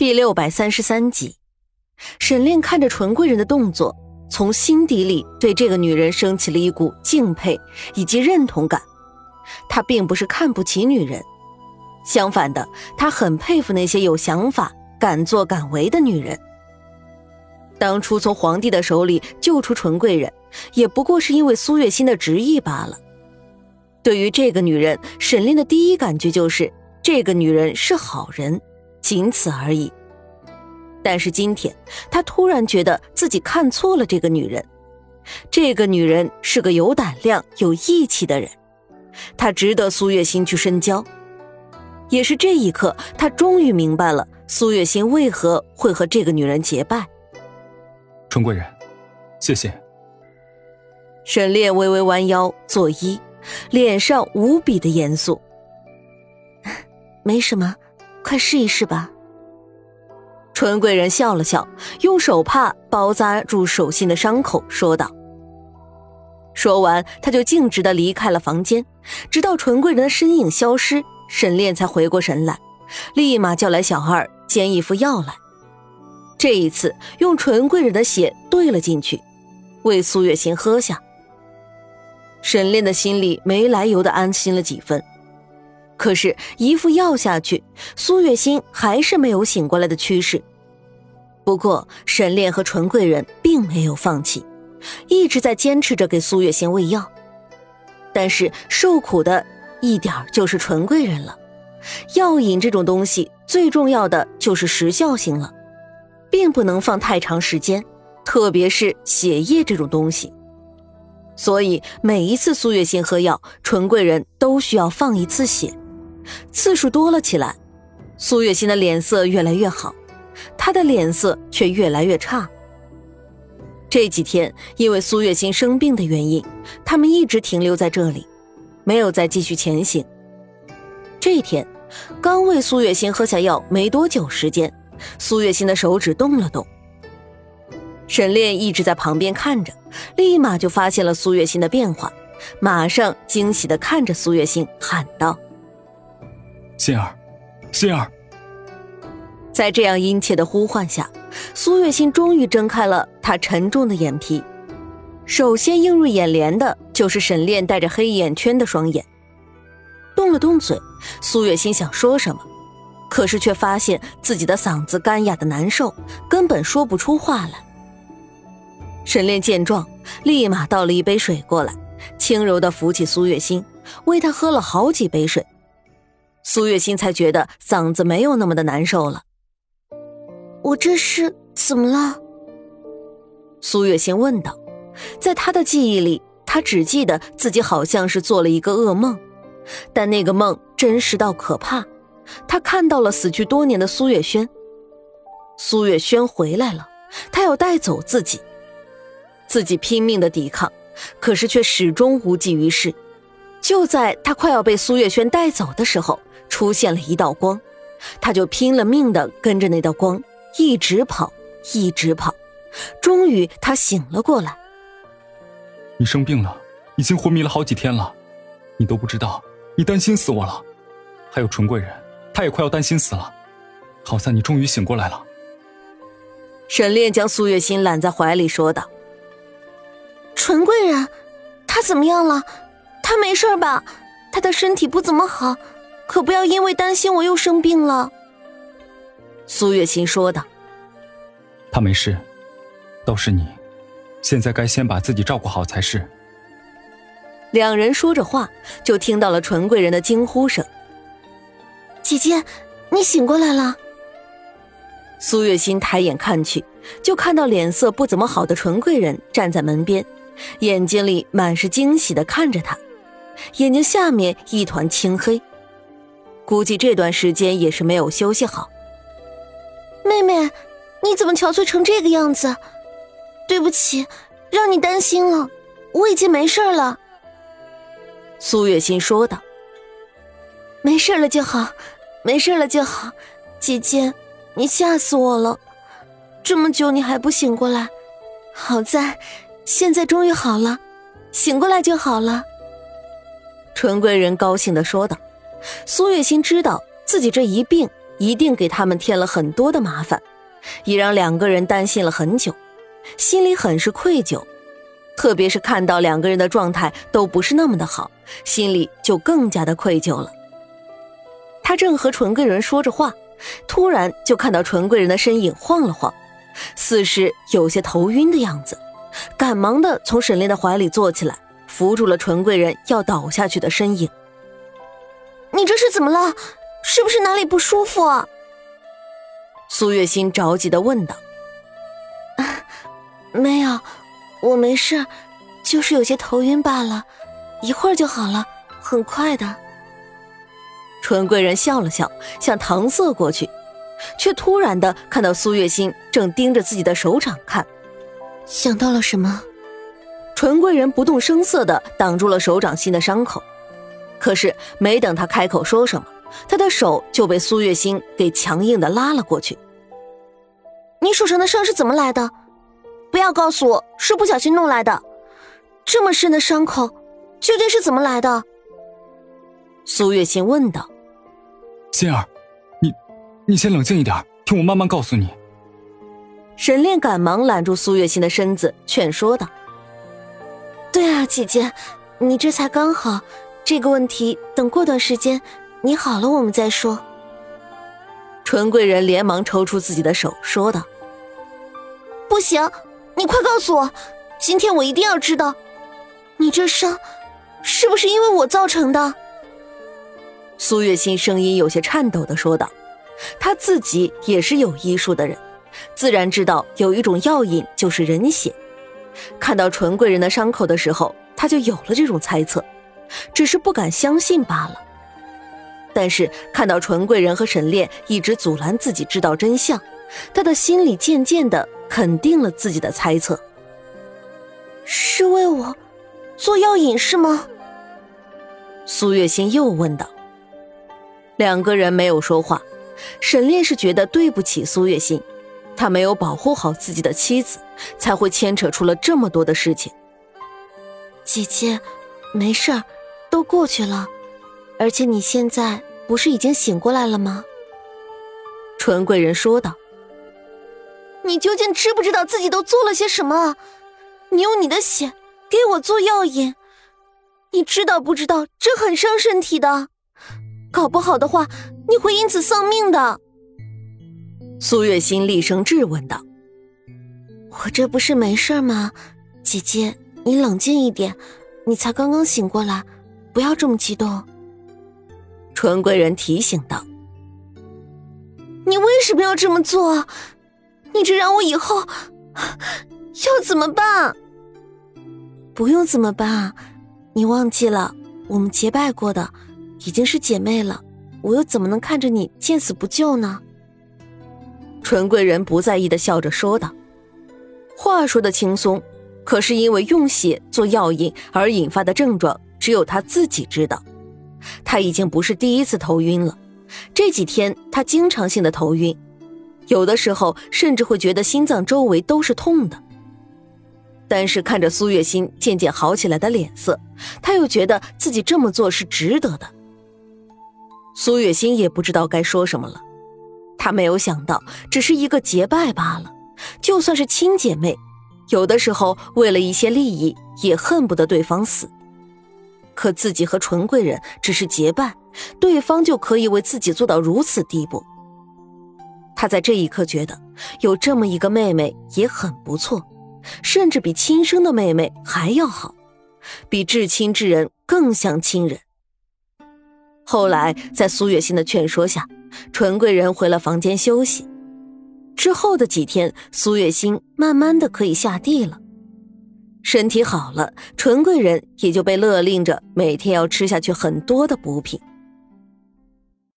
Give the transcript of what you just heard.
第六百三十三集，沈炼看着纯贵人的动作，从心底里对这个女人升起了一股敬佩以及认同感。他并不是看不起女人，相反的，他很佩服那些有想法、敢作敢为的女人。当初从皇帝的手里救出纯贵人，也不过是因为苏月心的执意罢了。对于这个女人，沈炼的第一感觉就是这个女人是好人。仅此而已。但是今天，他突然觉得自己看错了这个女人。这个女人是个有胆量、有义气的人，她值得苏月心去深交。也是这一刻，他终于明白了苏月心为何会和这个女人结拜。纯贵人，谢谢。沈炼微微弯腰作揖，脸上无比的严肃。没什么。快试一试吧。纯贵人笑了笑，用手帕包扎住手心的伤口，说道。说完，他就径直的离开了房间，直到纯贵人的身影消失，沈炼才回过神来，立马叫来小二煎一副药来。这一次，用纯贵人的血兑了进去，为苏月心喝下。沈炼的心里没来由的安心了几分。可是，一副药下去，苏月心还是没有醒过来的趋势。不过，沈炼和纯贵人并没有放弃，一直在坚持着给苏月心喂药。但是，受苦的一点就是纯贵人了。药引这种东西，最重要的就是时效性了，并不能放太长时间，特别是血液这种东西。所以，每一次苏月心喝药，纯贵人都需要放一次血。次数多了起来，苏月心的脸色越来越好，她的脸色却越来越差。这几天因为苏月心生病的原因，他们一直停留在这里，没有再继续前行。这天，刚为苏月心喝下药没多久时间，苏月心的手指动了动。沈炼一直在旁边看着，立马就发现了苏月心的变化，马上惊喜的看着苏月心喊道。心儿，心儿，在这样殷切的呼唤下，苏月心终于睁开了她沉重的眼皮。首先映入眼帘的就是沈炼带着黑眼圈的双眼。动了动嘴，苏月心想说什么，可是却发现自己的嗓子干哑的难受，根本说不出话来。沈炼见状，立马倒了一杯水过来，轻柔的扶起苏月心，喂她喝了好几杯水。苏月心才觉得嗓子没有那么的难受了。我这是怎么了？苏月心问道。在他的记忆里，他只记得自己好像是做了一个噩梦，但那个梦真实到可怕。他看到了死去多年的苏月轩。苏月轩回来了，他要带走自己。自己拼命的抵抗，可是却始终无济于事。就在他快要被苏月轩带走的时候。出现了一道光，他就拼了命的跟着那道光一直跑，一直跑，终于他醒了过来。你生病了，已经昏迷了好几天了，你都不知道，你担心死我了。还有纯贵人，他也快要担心死了。好在你终于醒过来了。沈炼将苏月心揽在怀里说道：“纯贵人，他怎么样了？他没事吧？他的身体不怎么好。”可不要因为担心我又生病了。”苏月心说道。“他没事，倒是你，现在该先把自己照顾好才是。”两人说着话，就听到了纯贵人的惊呼声：“姐姐，你醒过来了！”苏月心抬眼看去，就看到脸色不怎么好的纯贵人站在门边，眼睛里满是惊喜的看着他，眼睛下面一团青黑。估计这段时间也是没有休息好。妹妹，你怎么憔悴成这个样子？对不起，让你担心了。我已经没事了。苏月心说道：“没事了就好，没事了就好。姐姐，你吓死我了！这么久你还不醒过来，好在现在终于好了，醒过来就好了。”纯贵人高兴的说道。苏月心知道自己这一病一定给他们添了很多的麻烦，也让两个人担心了很久，心里很是愧疚。特别是看到两个人的状态都不是那么的好，心里就更加的愧疚了。他正和纯贵人说着话，突然就看到纯贵人的身影晃了晃，似是有些头晕的样子，赶忙的从沈炼的怀里坐起来，扶住了纯贵人要倒下去的身影。你这是怎么了？是不是哪里不舒服？苏月心着急的问道。没有，我没事，就是有些头晕罢了，一会儿就好了，很快的。纯贵人笑了笑，想搪塞过去，却突然的看到苏月心正盯着自己的手掌看，想到了什么？纯贵人不动声色的挡住了手掌心的伤口，可是没等他开口说什么。他的手就被苏月心给强硬的拉了过去。你手上的伤是怎么来的？不要告诉我是不小心弄来的。这么深的伤口，究竟是怎么来的？苏月心问道。心儿，你，你先冷静一点，听我慢慢告诉你。沈炼赶忙揽住苏月心的身子，劝说道：“对啊，姐姐，你这才刚好，这个问题等过段时间。”你好了，我们再说。纯贵人连忙抽出自己的手，说道：“不行，你快告诉我，今天我一定要知道，你这伤是不是因为我造成的？”苏月心声音有些颤抖的说道：“她自己也是有医术的人，自然知道有一种药引就是人血。看到纯贵人的伤口的时候，她就有了这种猜测，只是不敢相信罢了。”但是看到纯贵人和沈炼一直阻拦自己知道真相，他的心里渐渐的肯定了自己的猜测。是为我做药引是吗？苏月心又问道。两个人没有说话。沈炼是觉得对不起苏月心，他没有保护好自己的妻子，才会牵扯出了这么多的事情。姐姐，没事儿，都过去了。而且你现在不是已经醒过来了吗？纯贵人说道。你究竟知不知道自己都做了些什么？你用你的血给我做药引，你知道不知道这很伤身体的？搞不好的话，你会因此丧命的。苏月心厉声质问道：“我这不是没事吗？姐姐，你冷静一点，你才刚刚醒过来，不要这么激动。”纯贵人提醒道：“你为什么要这么做？你这让我以后 要怎么办？不用怎么办？你忘记了我们结拜过的，已经是姐妹了。我又怎么能看着你见死不救呢？”纯贵人不在意的笑着说道：“话说的轻松，可是因为用血做药引而引发的症状，只有他自己知道。”他已经不是第一次头晕了，这几天他经常性的头晕，有的时候甚至会觉得心脏周围都是痛的。但是看着苏月心渐渐好起来的脸色，他又觉得自己这么做是值得的。苏月心也不知道该说什么了，他没有想到只是一个结拜罢了，就算是亲姐妹，有的时候为了一些利益也恨不得对方死。可自己和纯贵人只是结拜，对方就可以为自己做到如此地步。他在这一刻觉得有这么一个妹妹也很不错，甚至比亲生的妹妹还要好，比至亲之人更像亲人。后来在苏月心的劝说下，纯贵人回了房间休息。之后的几天，苏月心慢慢的可以下地了。身体好了，纯贵人也就被勒令着每天要吃下去很多的补品。